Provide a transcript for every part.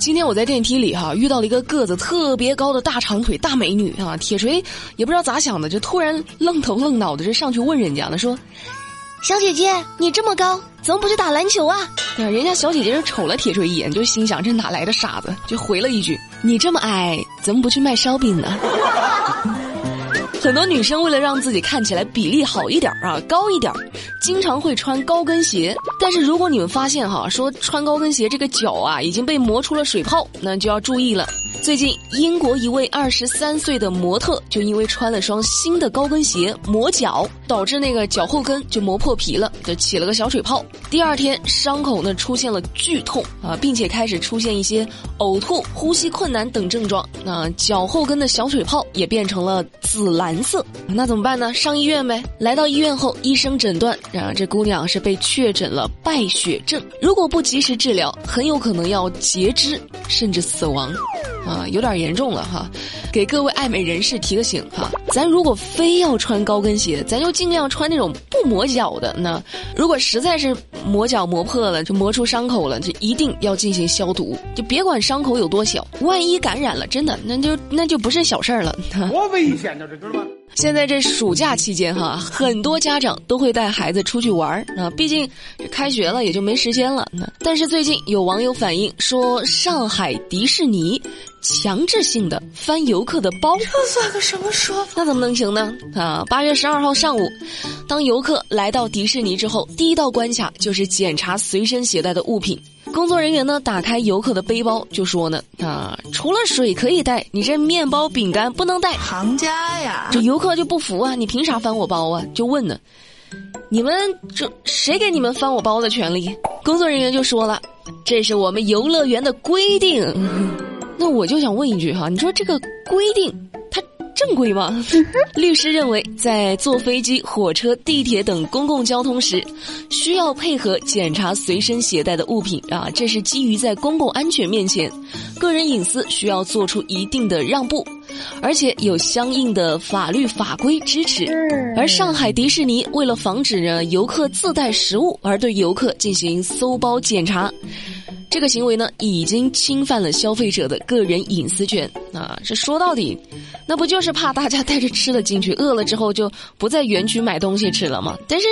今天我在电梯里哈遇到了一个个子特别高的大长腿大美女啊，铁锤也不知道咋想的，就突然愣头愣脑的就上去问人家了，说：“小姐姐，你这么高，怎么不去打篮球啊？”人家小姐姐就瞅了铁锤一眼，就心想这哪来的傻子，就回了一句：“你这么矮，怎么不去卖烧饼呢？”很多女生为了让自己看起来比例好一点啊，高一点，经常会穿高跟鞋。但是如果你们发现哈，说穿高跟鞋这个脚啊已经被磨出了水泡，那就要注意了。最近，英国一位二十三岁的模特就因为穿了双新的高跟鞋磨脚，导致那个脚后跟就磨破皮了，就起了个小水泡。第二天，伤口呢出现了剧痛啊，并且开始出现一些呕吐、呼吸困难等症状。那脚后跟的小水泡也变成了紫蓝色，那怎么办呢？上医院呗。来到医院后，医生诊断，啊，这姑娘是被确诊了败血症，如果不及时治疗，很有可能要截肢甚至死亡。啊，有点严重了哈，给各位爱美人士提个醒哈，咱如果非要穿高跟鞋，咱就尽量穿那种不磨脚的。那如果实在是磨脚磨破了，就磨出伤口了，就一定要进行消毒，就别管伤口有多小，万一感染了，真的那就那就不是小事儿了。多危险呢，这知道吗？现在这暑假期间哈，很多家长都会带孩子出去玩儿啊，毕竟开学了也就没时间了。但是最近有网友反映说，上海迪士尼。强制性的翻游客的包，这算个什么说法？那怎么能行呢？啊，八月十二号上午，当游客来到迪士尼之后，第一道关卡就是检查随身携带的物品。工作人员呢，打开游客的背包，就说呢，啊，除了水可以带，你这面包、饼干不能带。行家呀！这游客就不服啊，你凭啥翻我包啊？就问呢，你们这谁给你们翻我包的权利？工作人员就说了，这是我们游乐园的规定。那我就想问一句哈，你说这个规定它正规吗？律师认为，在坐飞机、火车、地铁等公共交通时，需要配合检查随身携带的物品啊，这是基于在公共安全面前，个人隐私需要做出一定的让步，而且有相应的法律法规支持。而上海迪士尼为了防止呢游客自带食物而对游客进行搜包检查。这个行为呢，已经侵犯了消费者的个人隐私权啊！这说到底，那不就是怕大家带着吃的进去，饿了之后就不在园区买东西吃了吗？但是，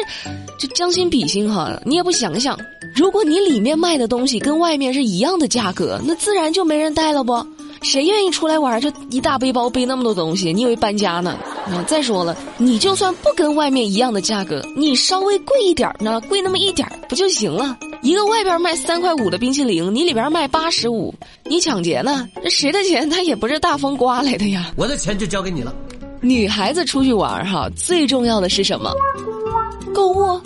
这将心比心哈，你也不想想，如果你里面卖的东西跟外面是一样的价格，那自然就没人带了不？谁愿意出来玩就一大背包背那么多东西？你以为搬家呢？啊！再说了，你就算不跟外面一样的价格，你稍微贵一点呢，贵那么一点不就行了？一个外边卖三块五的冰淇淋，你里边卖八十五，你抢劫呢？这谁的钱？他也不是大风刮来的呀！我的钱就交给你了。女孩子出去玩哈，最重要的是什么？购物，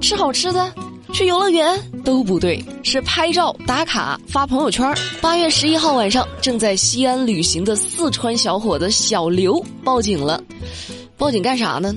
吃好吃的。去游乐园都不对，是拍照打卡发朋友圈。八月十一号晚上，正在西安旅行的四川小伙子小刘报警了。报警干啥呢？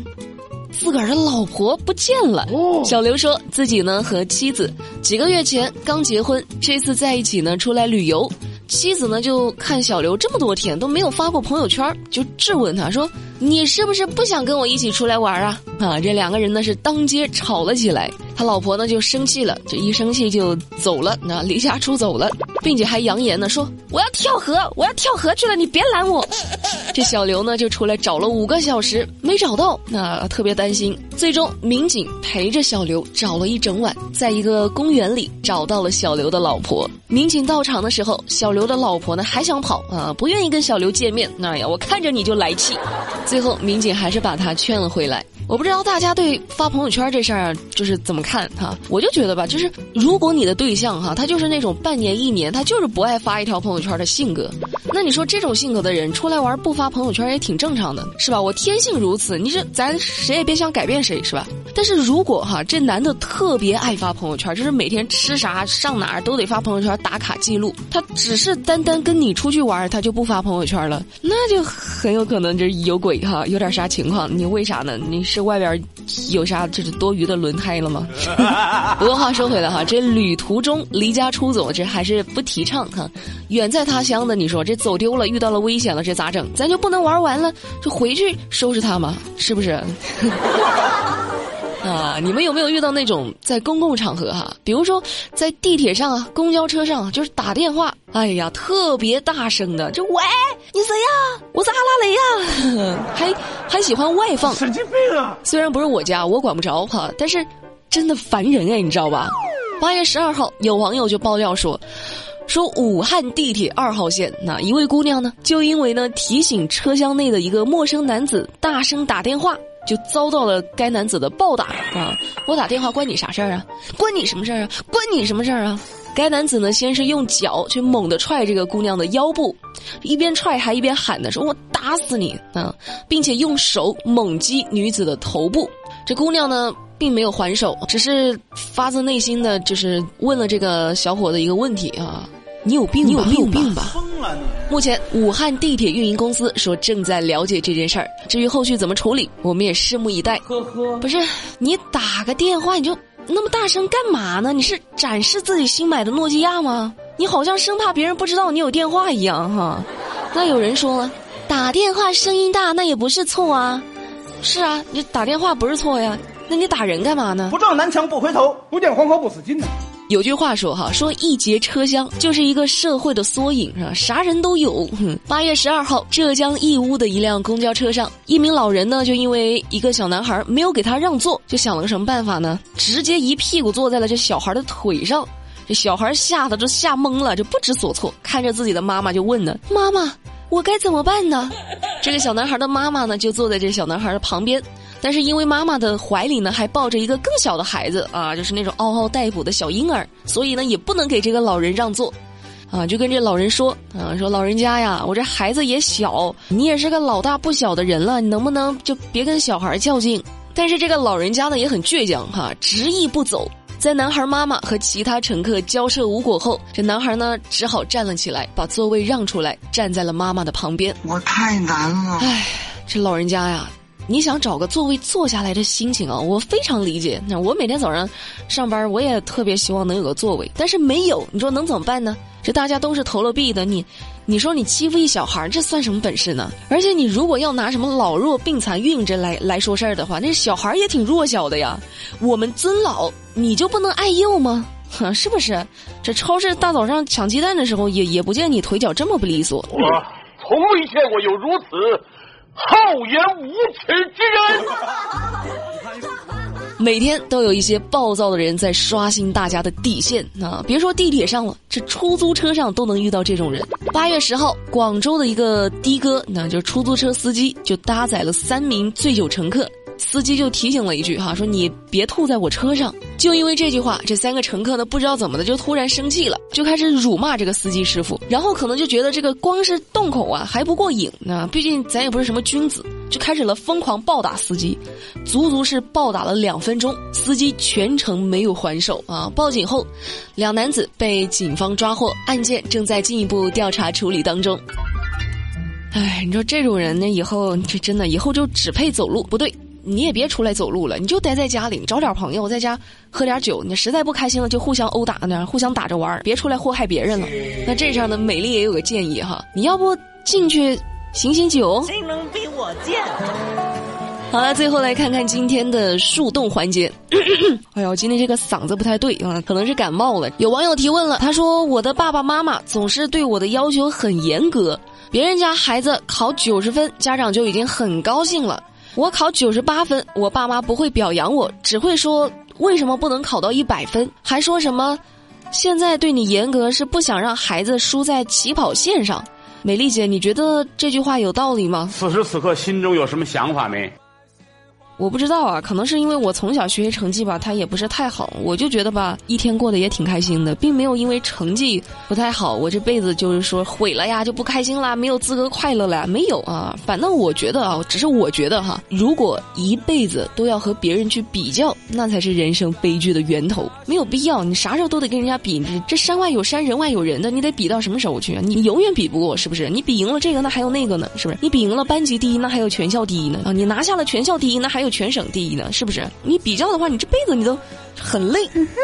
自个儿的老婆不见了。小刘说自己呢和妻子几个月前刚结婚，这次在一起呢出来旅游。妻子呢就看小刘这么多天都没有发过朋友圈，就质问他说：“你是不是不想跟我一起出来玩啊？”啊，这两个人呢是当街吵了起来。他老婆呢就生气了，这一生气就走了，那离家出走了，并且还扬言呢说：“我要跳河，我要跳河去了，你别拦我。”这小刘呢就出来找了五个小时没找到，那特别担心。最终民警陪着小刘找了一整晚，在一个公园里找到了小刘的老婆。民警到场的时候，小刘的老婆呢还想跑啊，不愿意跟小刘见面。那呀，我看着你就来气。最后民警还是把他劝了回来。我不知道大家对发朋友圈这事儿就是怎么看哈？我就觉得吧，就是如果你的对象哈，他就是那种半年一年他就是不爱发一条朋友圈的性格，那你说这种性格的人出来玩不发朋友圈也挺正常的，是吧？我天性如此，你这咱谁也别想改变谁，是吧？但是如果哈这男的特别爱发朋友圈，就是每天吃啥上哪儿都得发朋友圈打卡记录，他只是单单跟你出去玩他就不发朋友圈了，那就很有可能就是有鬼哈，有点啥情况？你为啥呢？你是？外边有啥就是多余的轮胎了吗？不过话说回来哈，这旅途中离家出走，这还是不提倡哈。远在他乡的，你说这走丢了，遇到了危险了，这咋整？咱就不能玩完了就回去收拾他吗？是不是？啊，你们有没有遇到那种在公共场合哈，比如说在地铁上啊、公交车上，就是打电话，哎呀，特别大声的，就喂，你谁呀？我是阿拉蕾呀，还还喜欢外放，神经病啊！虽然不是我家，我管不着哈，但是真的烦人哎，你知道吧？八月十二号，有网友就爆料说。说武汉地铁二号线那一位姑娘呢，就因为呢提醒车厢内的一个陌生男子大声打电话，就遭到了该男子的暴打啊！我打电话关你啥事儿啊？关你什么事儿啊？关你什么事儿啊？该男子呢先是用脚去猛地踹这个姑娘的腰部，一边踹还一边喊的说：“我打死你啊！”并且用手猛击女子的头部。这姑娘呢并没有还手，只是发自内心的就是问了这个小伙子一个问题啊。你有病？你有病吧？疯了你！目前武汉地铁运营公司说正在了解这件事儿，至于后续怎么处理，我们也拭目以待。呵呵，不是你打个电话你就那么大声干嘛呢？你是展示自己新买的诺基亚吗？你好像生怕别人不知道你有电话一样哈。那有人说了，打电话声音大那也不是错啊。是啊，你打电话不是错呀，那你打人干嘛呢？不撞南墙不回头，不见黄河不死心呢。有句话说哈，说一节车厢就是一个社会的缩影，是吧？啥人都有。八月十二号，浙江义乌的一辆公交车上，一名老人呢，就因为一个小男孩没有给他让座，就想了个什么办法呢？直接一屁股坐在了这小孩的腿上，这小孩吓得都吓懵了，就不知所措，看着自己的妈妈就问呢：“妈妈，我该怎么办呢？”这个小男孩的妈妈呢，就坐在这小男孩的旁边。但是因为妈妈的怀里呢还抱着一个更小的孩子啊，就是那种嗷嗷待哺的小婴儿，所以呢也不能给这个老人让座，啊，就跟这老人说啊，说老人家呀，我这孩子也小，你也是个老大不小的人了，你能不能就别跟小孩较劲？但是这个老人家呢也很倔强哈，执意不走。在男孩妈妈和其他乘客交涉无果后，这男孩呢只好站了起来，把座位让出来，站在了妈妈的旁边。我太难了，唉，这老人家呀。你想找个座位坐下来的心情啊，我非常理解。那我每天早上上班，我也特别希望能有个座位，但是没有。你说能怎么办呢？这大家都是投了币的，你，你说你欺负一小孩，这算什么本事呢？而且你如果要拿什么老弱病残孕这来来说事儿的话，那小孩也挺弱小的呀。我们尊老，你就不能爱幼吗？哼，是不是？这超市大早上抢鸡蛋的时候，也也不见你腿脚这么不利索。我从未见过有如此。厚颜无耻之人，每天都有一些暴躁的人在刷新大家的底线啊！别说地铁上了，这出租车上都能遇到这种人。八月十号，广州的一个的哥，那就是出租车司机，就搭载了三名醉酒乘客。司机就提醒了一句哈，说你别吐在我车上。就因为这句话，这三个乘客呢不知道怎么的就突然生气了，就开始辱骂这个司机师傅。然后可能就觉得这个光是洞口啊还不过瘾呢，毕竟咱也不是什么君子，就开始了疯狂暴打司机，足足是暴打了两分钟，司机全程没有还手啊。报警后，两男子被警方抓获，案件正在进一步调查处理当中。哎，你说这种人呢，以后这真的以后就只配走路，不对。你也别出来走路了，你就待在家里，找点朋友在家喝点酒。你实在不开心了，就互相殴打呢，互相打着玩别出来祸害别人了。那这上呢，美丽也有个建议哈，你要不进去醒醒酒？谁能比我贱？好了，最后来看看今天的树洞环节。哎呦，今天这个嗓子不太对啊，可能是感冒了。有网友提问了，他说：“我的爸爸妈妈总是对我的要求很严格，别人家孩子考九十分，家长就已经很高兴了。”我考九十八分，我爸妈不会表扬我，只会说为什么不能考到一百分，还说什么现在对你严格是不想让孩子输在起跑线上。美丽姐，你觉得这句话有道理吗？此时此刻心中有什么想法没？我不知道啊，可能是因为我从小学习成绩吧，他也不是太好，我就觉得吧，一天过得也挺开心的，并没有因为成绩不太好，我这辈子就是说毁了呀，就不开心啦，没有资格快乐了，没有啊。反正我觉得啊，只是我觉得哈，如果一辈子都要和别人去比较，那才是人生悲剧的源头，没有必要。你啥时候都得跟人家比，这这山外有山，人外有人的，你得比到什么时候去啊？你永远比不过，是不是？你比赢了这个，那还有那个呢，是不是？你比赢了班级第一，那还有全校第一呢啊！你拿下了全校第一，那还有。全省第一呢？是不是？你比较的话，你这辈子你都很累。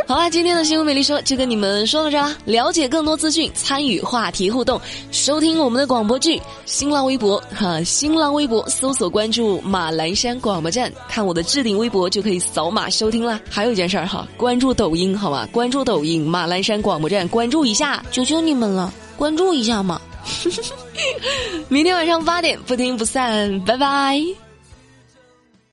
好啦，今天的新闻美丽说就跟你们说到这啦。了解更多资讯，参与话题互动，收听我们的广播剧，新浪微博哈，新浪微博搜索关注马栏山广播站，看我的置顶微博就可以扫码收听啦。还有一件事儿哈，关注抖音好吧？关注抖音马栏山广播站，关注一下，求求你们了，关注一下嘛。明天晚上八点不听不散，拜拜。